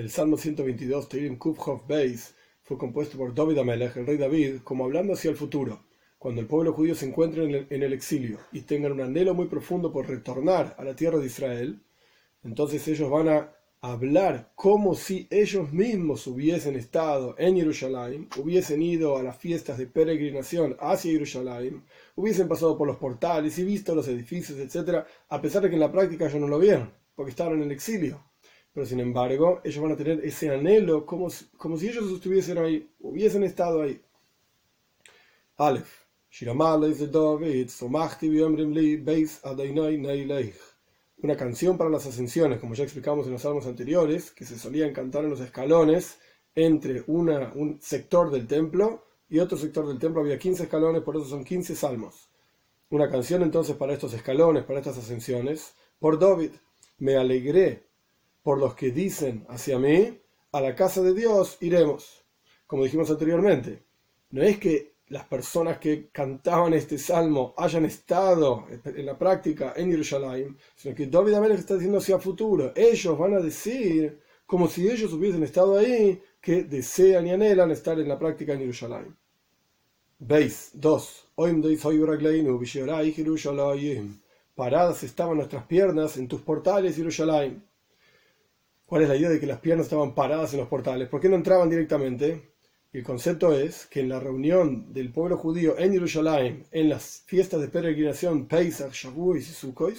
El Salmo 122, Teirim Kufhof Beis, fue compuesto por David Amelech, el rey David, como hablando hacia el futuro, cuando el pueblo judío se encuentre en el, en el exilio y tengan un anhelo muy profundo por retornar a la tierra de Israel, entonces ellos van a hablar como si ellos mismos hubiesen estado en Jerusalén, hubiesen ido a las fiestas de peregrinación hacia Jerusalén, hubiesen pasado por los portales y visto los edificios, etc., a pesar de que en la práctica ellos no lo vieron, porque estaban en el exilio. Pero sin embargo, ellos van a tener ese anhelo como como si ellos estuviesen ahí, hubiesen estado ahí. Aleph. Una canción para las ascensiones, como ya explicamos en los salmos anteriores, que se solían cantar en los escalones entre una, un sector del templo y otro sector del templo. Había 15 escalones, por eso son 15 salmos. Una canción entonces para estos escalones, para estas ascensiones, por David. Me alegré por los que dicen hacia mí, a la casa de Dios iremos. Como dijimos anteriormente, no es que las personas que cantaban este salmo hayan estado en la práctica en Jerusalén, sino que David Amelech está diciendo hacia futuro. Ellos van a decir, como si ellos hubiesen estado ahí, que desean y anhelan estar en la práctica en Jerusalén. Veis, 2. Paradas estaban nuestras piernas en tus portales, Jerusalén. ¿Cuál es la idea de que las piernas estaban paradas en los portales? ¿Por qué no entraban directamente? El concepto es que en la reunión del pueblo judío en Jerusalén, en las fiestas de peregrinación Pesach, Shavuot y Sukkot,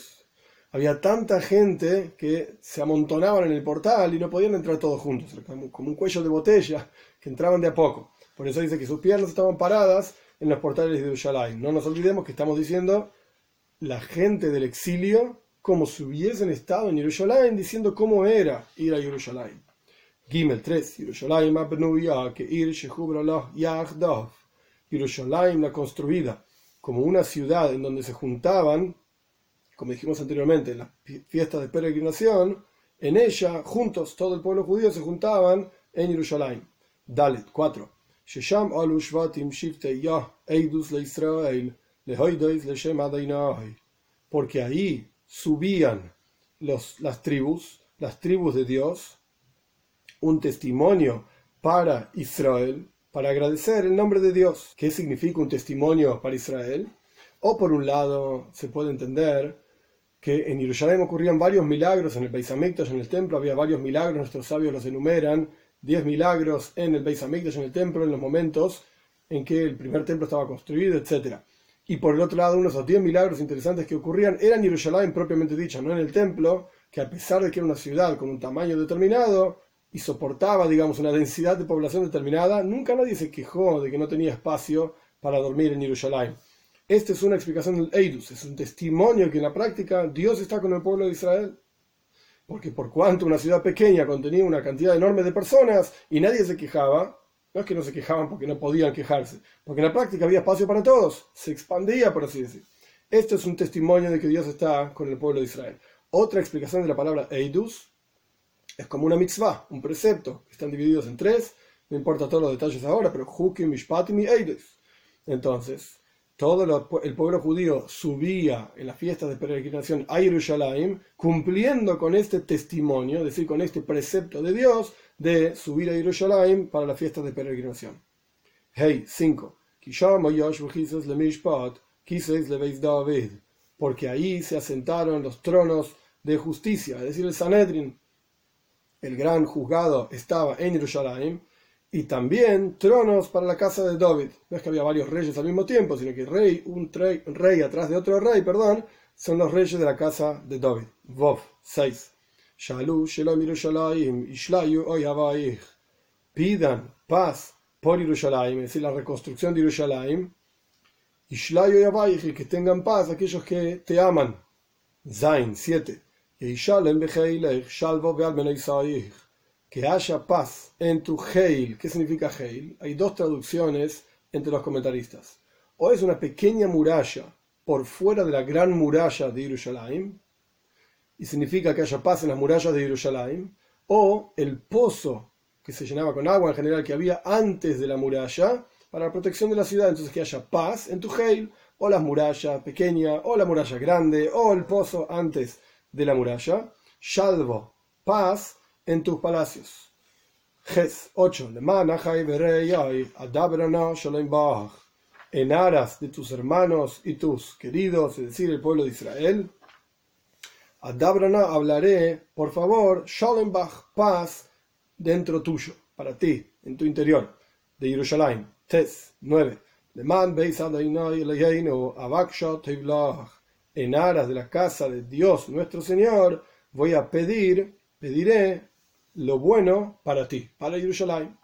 había tanta gente que se amontonaban en el portal y no podían entrar todos juntos, como un cuello de botella, que entraban de a poco. Por eso dice que sus piernas estaban paradas en los portales de Jerusalén. No nos olvidemos que estamos diciendo la gente del exilio como si hubiesen estado en Jerusalén diciendo cómo era ir a Jerusalén. Gimel 3. Jerusalén que ir Jerusalén la construida como una ciudad en donde se juntaban, como dijimos anteriormente, en las fiestas de peregrinación, en ella, juntos, todo el pueblo judío se juntaban en Jerusalén. Dalet 4. Shesham alu shvatim shiftei yah eidus le Israel lehoidois le shem Porque ahí subían las tribus, las tribus de Dios, un testimonio para Israel, para agradecer el nombre de Dios. ¿Qué significa un testimonio para Israel? O por un lado se puede entender que en Jerusalén ocurrían varios milagros en el Beis en el templo había varios milagros, nuestros sabios los enumeran, diez milagros en el Beis en el templo en los momentos en que el primer templo estaba construido, etcétera y por el otro lado, unos los 10 milagros interesantes que ocurrían eran en Jerusalén propiamente dicho, no en el templo, que a pesar de que era una ciudad con un tamaño determinado y soportaba, digamos, una densidad de población determinada, nunca nadie se quejó de que no tenía espacio para dormir en Jerusalén. Esta es una explicación del Eidus, es un testimonio que en la práctica Dios está con el pueblo de Israel. Porque por cuanto una ciudad pequeña contenía una cantidad enorme de personas y nadie se quejaba, no es que no se quejaban porque no podían quejarse, porque en la práctica había espacio para todos, se expandía, por así decir. Esto es un testimonio de que Dios está con el pueblo de Israel. Otra explicación de la palabra Eidus es como una mitzvah, un precepto, están divididos en tres, no importa todos los detalles ahora, pero Hukim, Mishpatim y Eidus. Entonces, todo el pueblo judío subía en las fiestas de peregrinación a Jerusalén, cumpliendo con este testimonio, es decir, con este precepto de Dios, de subir a Jerusalén para la fiesta de peregrinación. Hey, 5. Porque ahí se asentaron los tronos de justicia, es decir, el Sanedrin. El gran juzgado estaba en Jerusalén y también tronos para la casa de David. No es que había varios reyes al mismo tiempo, sino que rey, un rey atrás de otro rey, perdón, son los reyes de la casa de David. Vov 6. Pidan paz por Yerushalayim, es decir, la reconstrucción de Yerushalayim. y que tengan paz aquellos que te aman. Zain 7. Que haya paz en tu Heil. ¿Qué significa Heil? Hay dos traducciones entre los comentaristas. O es una pequeña muralla por fuera de la gran muralla de Yerushalayim, y significa que haya paz en las murallas de Jerusalén, o el pozo que se llenaba con agua en general que había antes de la muralla para la protección de la ciudad, entonces que haya paz en tu Heil, o la muralla pequeña, o la muralla grande, o el pozo antes de la muralla, salvo, paz en tus palacios. Ges 8. En aras de tus hermanos y tus queridos, es decir, el pueblo de Israel, Adabrana hablaré, por favor, Shalembach, paz dentro tuyo, para ti, en tu interior, de Jerusalén. Tes 9. En aras de la casa de Dios nuestro Señor, voy a pedir, pediré lo bueno para ti, para Jerusalén.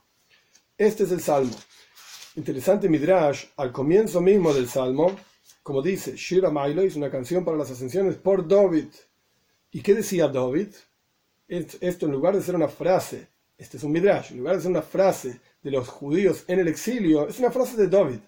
Este es el salmo. Interesante Midrash, al comienzo mismo del salmo, como dice, Shira Mailo es una canción para las ascensiones por David. ¿Y qué decía David? Esto en lugar de ser una frase, este es un Midrash, en lugar de ser una frase de los judíos en el exilio, es una frase de David.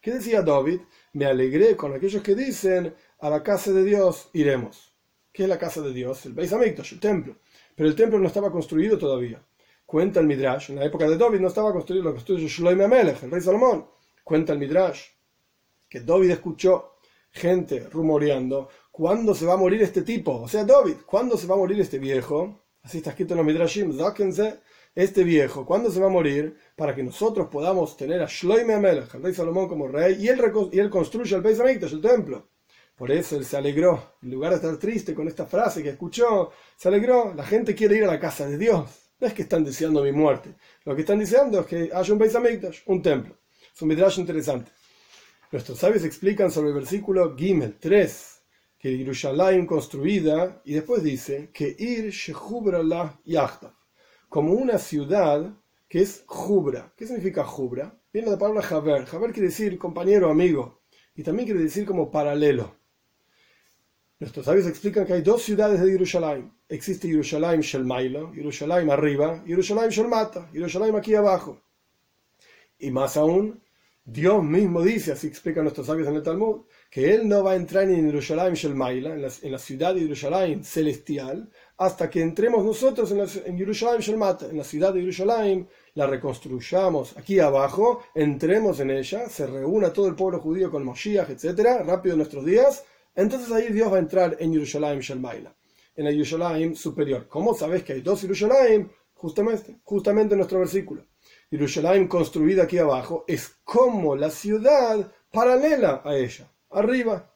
¿Qué decía David? Me alegré con aquellos que dicen, a la casa de Dios iremos. ¿Qué es la casa de Dios? El Beis Hamikdash, el templo. Pero el templo no estaba construido todavía. Cuenta el Midrash, en la época de David no estaba construido, lo construyó Shloime Amelech, el rey Salomón. Cuenta el Midrash que David escuchó gente rumoreando, ¿cuándo se va a morir este tipo? O sea, David, ¿cuándo se va a morir este viejo? Así está escrito en los Midrashim, dáquense este viejo, ¿cuándo se va a morir? Para que nosotros podamos tener a Shloime Amelech, el rey Salomón como rey, y él, construye el Beis el templo. Por eso él se alegró. En lugar de estar triste con esta frase que escuchó, se alegró. La gente quiere ir a la casa de Dios. No es que están deseando mi muerte. Lo que están deseando es que haya un Beis un templo. Es un midrash interesante. Nuestros sabios explican sobre el versículo Gimel 3 que Jerusalén construida, y después dice que ir shehubra la yachta, como una ciudad que es jubra. ¿Qué significa jubra? Viene la palabra Javer. Javer quiere decir compañero, amigo, y también quiere decir como paralelo. Nuestros sabios explican que hay dos ciudades de Jerusalén. Existe Jerusalén Shelmailo, Jerusalén arriba, Jerusalén Shelmata, Jerusalén aquí abajo. Y más aún, Dios mismo dice, así explican nuestros sabios en el Talmud, que Él no va a entrar en Jerusalén Shelmaila, en la, en la ciudad de Jerusalén celestial, hasta que entremos nosotros en, la, en Jerusalén Shelmata, en la ciudad de Jerusalén, la reconstruyamos aquí abajo, entremos en ella, se reúna todo el pueblo judío con Moshiach, etc., rápido en nuestros días, entonces ahí Dios va a entrar en Yerushalayim Shalmaila, en el Yerushalayim superior. ¿Cómo sabes que hay dos Yerushalayim? Justamente, justamente en nuestro versículo. Yerushalayim construida aquí abajo es como la ciudad paralela a ella, arriba.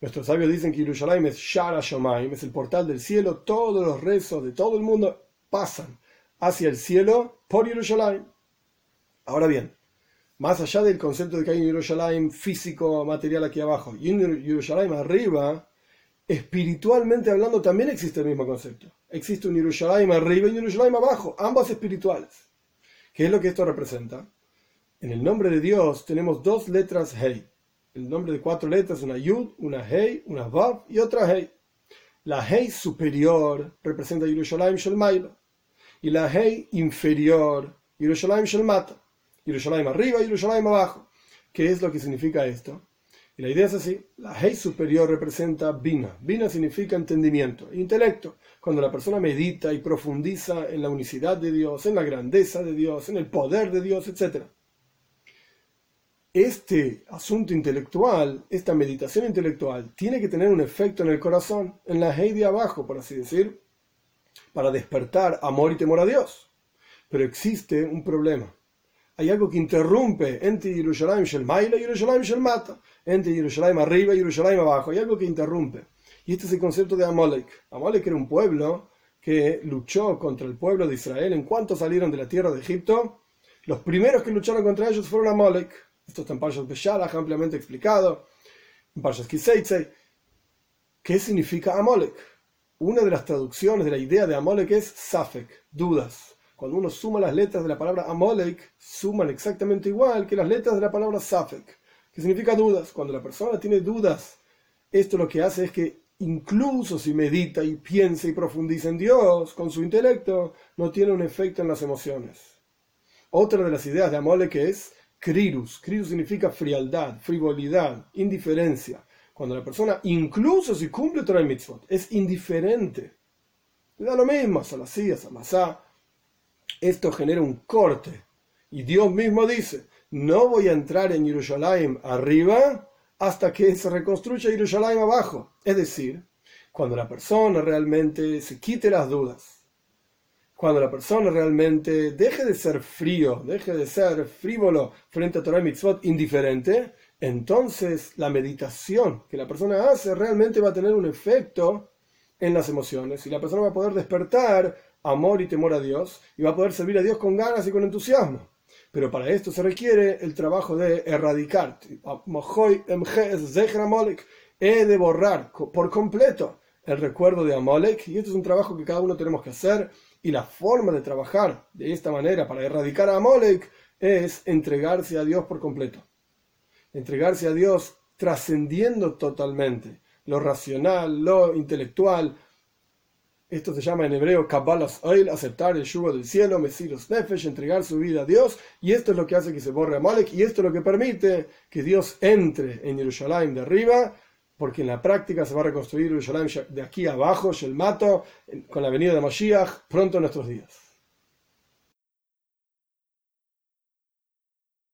Nuestros sabios dicen que Yerushalayim es Shara Shomaim, es el portal del cielo. Todos los rezos de todo el mundo pasan hacia el cielo por Yerushalayim. Ahora bien, más allá del concepto de que hay un Yerushalayim físico, material aquí abajo, y un Yerushalayim arriba, espiritualmente hablando también existe el mismo concepto. Existe un Yerushalayim arriba y un Yerushalayim abajo, ambos espirituales. ¿Qué es lo que esto representa? En el nombre de Dios tenemos dos letras Hei. El nombre de cuatro letras, una Yud, una Hei, una Vav y otra Hei. La Hei superior representa Yerushalayim Shalmaila y la Hei inferior, Yerushalayim Shalmata. Yerushalayim arriba y Yerushalayim abajo. ¿Qué es lo que significa esto? Y la idea es así, la Hei superior representa Bina. Bina significa entendimiento, intelecto. Cuando la persona medita y profundiza en la unicidad de Dios, en la grandeza de Dios, en el poder de Dios, etc. Este asunto intelectual, esta meditación intelectual, tiene que tener un efecto en el corazón, en la Hei de abajo, por así decir, para despertar amor y temor a Dios. Pero existe un problema hay algo que interrumpe entre Jerusalén Shelmaila y Jerusalén Shelmata, entre Jerusalén arriba y Jerusalén abajo. Hay algo que interrumpe. Y este es el concepto de Amalek. Amalek era un pueblo que luchó contra el pueblo de Israel en cuanto salieron de la tierra de Egipto. Los primeros que lucharon contra ellos fueron Amalek. Esto está en Parshas Beshalach, ampliamente explicado. En Parshas Kiseitzei. ¿Qué significa Amalek? Una de las traducciones de la idea de Amalek es Safek, dudas cuando uno suma las letras de la palabra Amolek, suman exactamente igual que las letras de la palabra Safek, que significa dudas. Cuando la persona tiene dudas, esto lo que hace es que incluso si medita y piensa y profundiza en Dios con su intelecto, no tiene un efecto en las emociones. Otra de las ideas de Amolek es Krirus. Krirus significa frialdad, frivolidad, indiferencia. Cuando la persona, incluso si cumple Torah Mitzvot, es indiferente. Le da lo mismo a Salasí, a Samasá, esto genera un corte. Y Dios mismo dice, no voy a entrar en Jerusalén arriba hasta que se reconstruya Jerusalén abajo. Es decir, cuando la persona realmente se quite las dudas, cuando la persona realmente deje de ser frío, deje de ser frívolo frente a Torah y Mitzvot indiferente, entonces la meditación que la persona hace realmente va a tener un efecto en las emociones y la persona va a poder despertar amor y temor a Dios y va a poder servir a Dios con ganas y con entusiasmo. Pero para esto se requiere el trabajo de erradicar. He de borrar por completo el recuerdo de Amalek y esto es un trabajo que cada uno tenemos que hacer y la forma de trabajar de esta manera para erradicar a Amalek es entregarse a Dios por completo. Entregarse a Dios trascendiendo totalmente lo racional, lo intelectual. Esto se llama en hebreo Kabbalas Oil, aceptar el yugo del cielo, Mesiros Nefesh, entregar su vida a Dios. Y esto es lo que hace que se borre Amalek y esto es lo que permite que Dios entre en Jerusalén de arriba porque en la práctica se va a reconstruir Jerusalén de aquí abajo, Shelmato, con la venida de Mashiach, pronto en nuestros días.